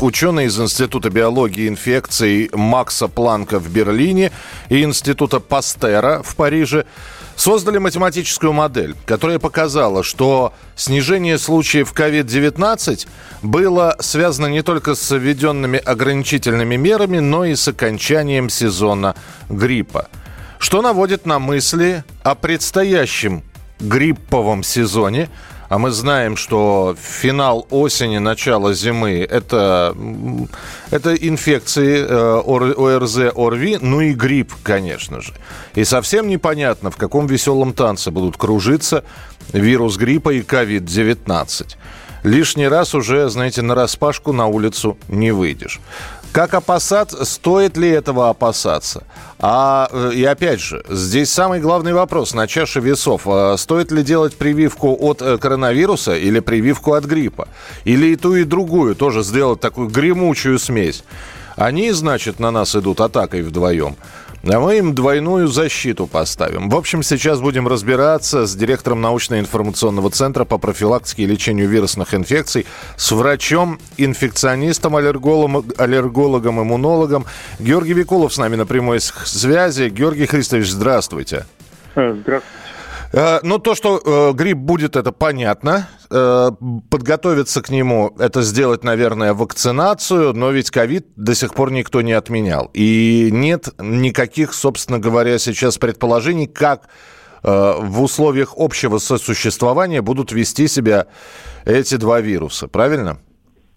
Ученые из Института биологии и инфекций Макса Планка в Берлине и Института Пастера в Париже создали математическую модель, которая показала, что снижение случаев COVID-19 было связано не только с введенными ограничительными мерами, но и с окончанием сезона гриппа. Что наводит на мысли о предстоящем грипповом сезоне – а мы знаем, что финал осени, начало зимы – это, это инфекции э, ОРЗ, ОРВИ, ну и грипп, конечно же. И совсем непонятно, в каком веселом танце будут кружиться вирус гриппа и COVID-19 лишний раз уже, знаете, на распашку на улицу не выйдешь. Как опасаться? Стоит ли этого опасаться? А, э, и опять же, здесь самый главный вопрос на чаше весов. А стоит ли делать прививку от э, коронавируса или прививку от гриппа? Или и ту, и другую тоже сделать такую гремучую смесь? Они, значит, на нас идут атакой вдвоем. А мы им двойную защиту поставим. В общем, сейчас будем разбираться с директором научно-информационного центра по профилактике и лечению вирусных инфекций, с врачом, инфекционистом, аллергологом, аллергологом иммунологом. Георгий Викулов с нами на прямой связи. Георгий Христович, здравствуйте. Здравствуйте. Э, ну, то, что э, грипп будет, это понятно. Э, подготовиться к нему, это сделать, наверное, вакцинацию, но ведь ковид до сих пор никто не отменял. И нет никаких, собственно говоря, сейчас предположений, как э, в условиях общего сосуществования будут вести себя эти два вируса. Правильно?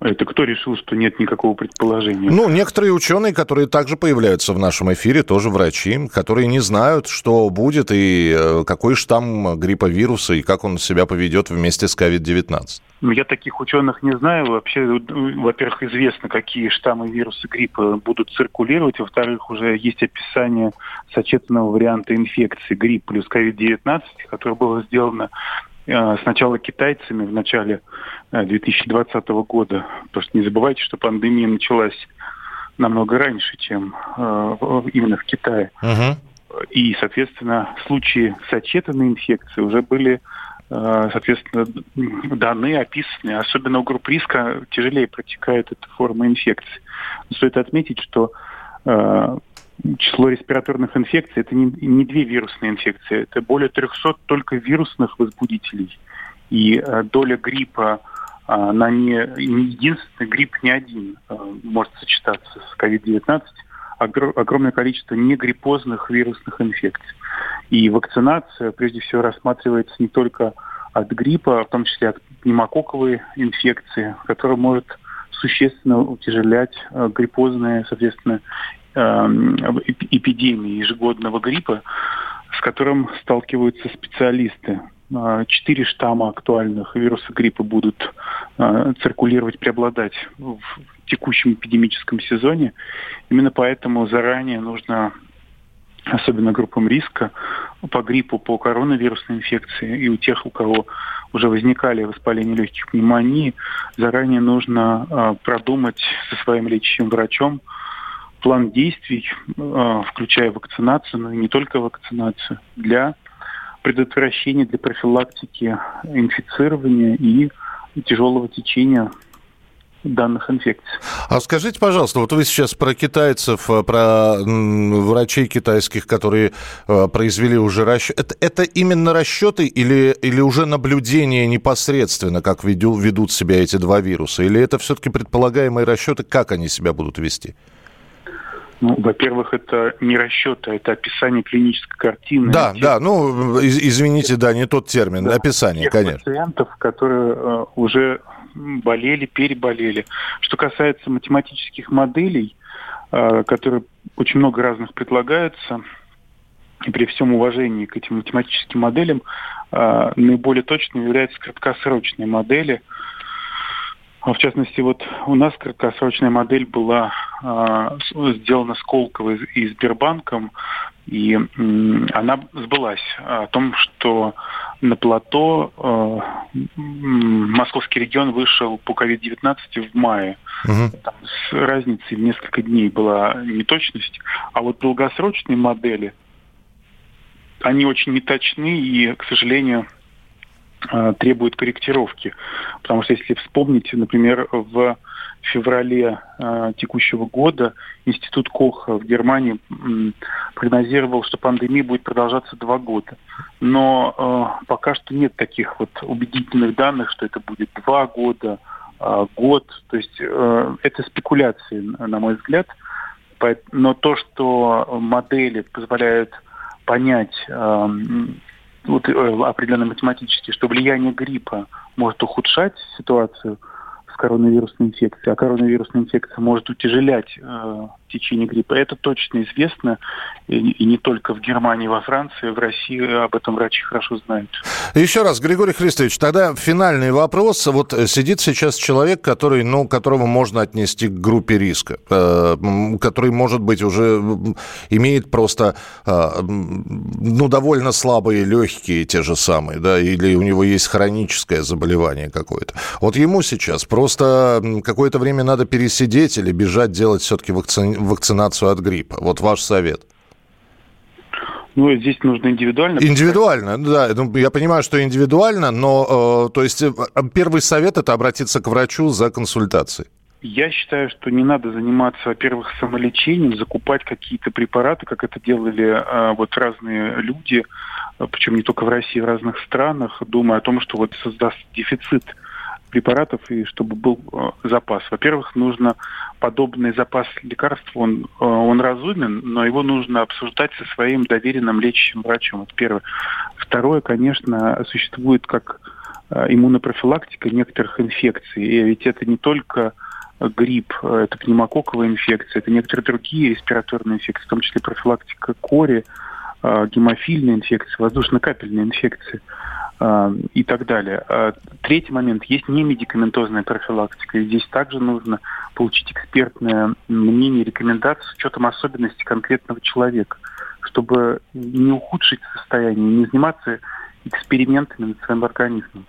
Это кто решил, что нет никакого предположения? Ну, некоторые ученые, которые также появляются в нашем эфире, тоже врачи, которые не знают, что будет и э, какой штамм гриппа вируса и как он себя поведет вместе с COVID-19. Ну, я таких ученых не знаю. Вообще, во-первых, известно, какие штаммы вируса гриппа будут циркулировать. Во-вторых, уже есть описание сочетанного варианта инфекции грипп плюс COVID-19, которое было сделано Э, сначала китайцами в начале 2020 э, года. Потому что не забывайте, что пандемия началась намного раньше, чем э, именно в Китае. Uh-huh. И, соответственно, случаи сочетанной инфекции уже были соответственно, даны, описаны. Особенно у групп риска тяжелее протекает эта форма инфекции. Стоит отметить, что число респираторных инфекций это не, не две вирусные инфекции, это более 300 только вирусных возбудителей. И э, доля гриппа э, на не, не единственный грипп не один э, может сочетаться с COVID-19, огр, огромное количество негриппозных вирусных инфекций. И вакцинация прежде всего рассматривается не только от гриппа, а в том числе от пневмококковой инфекции, которая может существенно утяжелять э, гриппозные, соответственно, эпидемии ежегодного гриппа, с которым сталкиваются специалисты. Э, четыре штамма актуальных вируса гриппа будут э, циркулировать, преобладать в текущем эпидемическом сезоне. Именно поэтому заранее нужно особенно группам риска по гриппу, по коронавирусной инфекции и у тех, у кого уже возникали воспаления легких пневмонии, заранее нужно э, продумать со своим лечащим врачом, план действий, э, включая вакцинацию, но и не только вакцинацию, для предотвращения, для профилактики инфицирования и тяжелого течения данных инфекций. А скажите, пожалуйста, вот вы сейчас про китайцев, э, про врачей китайских, которые э, произвели уже расчет. Это, это именно расчеты или, или уже наблюдение непосредственно, как веду, ведут себя эти два вируса? Или это все-таки предполагаемые расчеты, как они себя будут вести? Ну, во-первых, это не расчеты, это описание клинической картины. Да, тех, да, ну, извините, да, не тот термин, да, описание, тех конечно. пациентов, которые э, уже болели, переболели. Что касается математических моделей, э, которые очень много разных предлагаются, и при всем уважении к этим математическим моделям, э, наиболее точными являются краткосрочные модели – В частности, вот у нас краткосрочная модель была э, сделана Сколково и Сбербанком, и э, она сбылась о том, что на плато э, московский регион вышел по COVID-19 в мае. Угу. Там с разницей в несколько дней была неточность. А вот долгосрочные модели, они очень неточны и, к сожалению, э, требуют корректировки. Потому что если вспомните, например, в феврале э, текущего года Институт Коха в Германии э, прогнозировал, что пандемия будет продолжаться два года. Но э, пока что нет таких вот убедительных данных, что это будет два года, э, год. То есть э, это спекуляции, на мой взгляд. Но то, что модели позволяют понять э, вот, э, определенно математически, что влияние гриппа может ухудшать ситуацию – коронавирусной инфекции, а коронавирусная инфекция может утяжелять э, течение гриппа. Это точно известно, и, не только в Германии, во Франции, в России об этом врачи хорошо знают. Еще раз, Григорий Христович, тогда финальный вопрос. Вот сидит сейчас человек, который, ну, которого можно отнести к группе риска, э, который, может быть, уже имеет просто, э, ну, довольно слабые легкие те же самые, да, или у него есть хроническое заболевание какое-то. Вот ему сейчас просто какое-то время надо пересидеть или бежать делать все-таки вакци вакцинацию от гриппа? Вот ваш совет. Ну, здесь нужно индивидуально. Индивидуально, да. Ну, я понимаю, что индивидуально, но, э, то есть, э, первый совет – это обратиться к врачу за консультацией. Я считаю, что не надо заниматься, во-первых, самолечением, закупать какие-то препараты, как это делали э, вот разные люди, э, причем не только в России, в разных странах, думая о том, что вот создаст дефицит препаратов и чтобы был э, запас. Во-первых, нужно подобный запас лекарств, он, э, он разумен, но его нужно обсуждать со своим доверенным лечащим врачом. Это первое. Второе, конечно, существует как э, иммунопрофилактика некоторых инфекций. И ведь это не только грипп, это пневмококковая инфекция, это некоторые другие респираторные инфекции, в том числе профилактика кори, гемофильная инфекция, воздушно-капельная инфекция. А, и так далее. А, третий момент. Есть немедикаментозная профилактика. И здесь также нужно получить экспертное мнение, рекомендации с учетом особенностей конкретного человека, чтобы не ухудшить состояние, не заниматься экспериментами над своим организмом.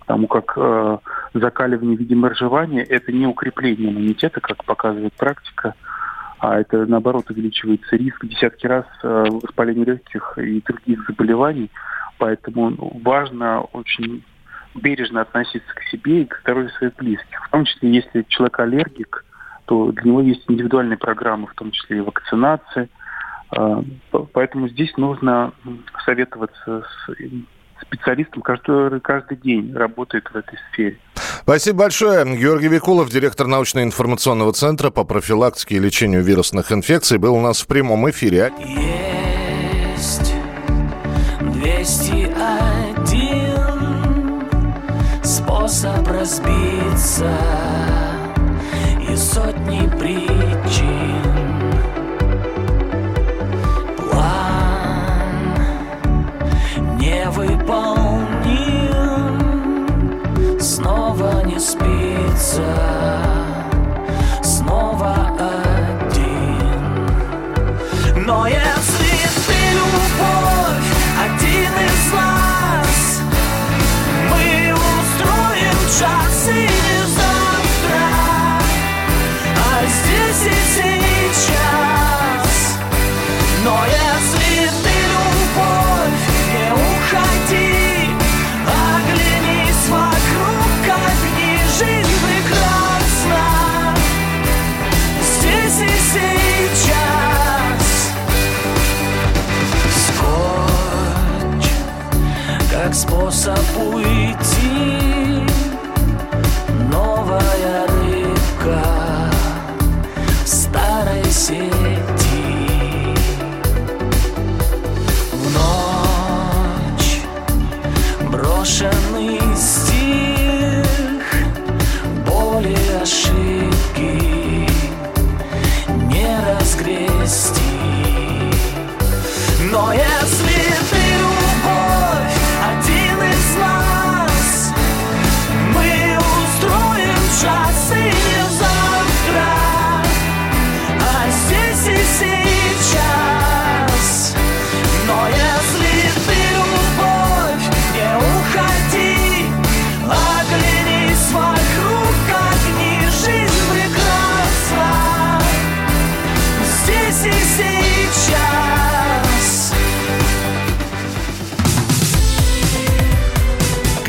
Потому как э, закаливание в виде моржевания – это не укрепление иммунитета, как показывает практика, а это, наоборот, увеличивается риск десятки раз э, воспаления легких и других заболеваний – Поэтому важно очень бережно относиться к себе и к здоровью своих близких. В том числе, если человек аллергик, то для него есть индивидуальные программы, в том числе и вакцинации. А, поэтому здесь нужно советоваться с специалистом, который каждый день работает в этой сфере. Спасибо большое. Георгий Викулов, директор научно-информационного центра по профилактике и лечению вирусных инфекций, был у нас в прямом эфире. Yeah. 201 способ разбиться и сотни причин.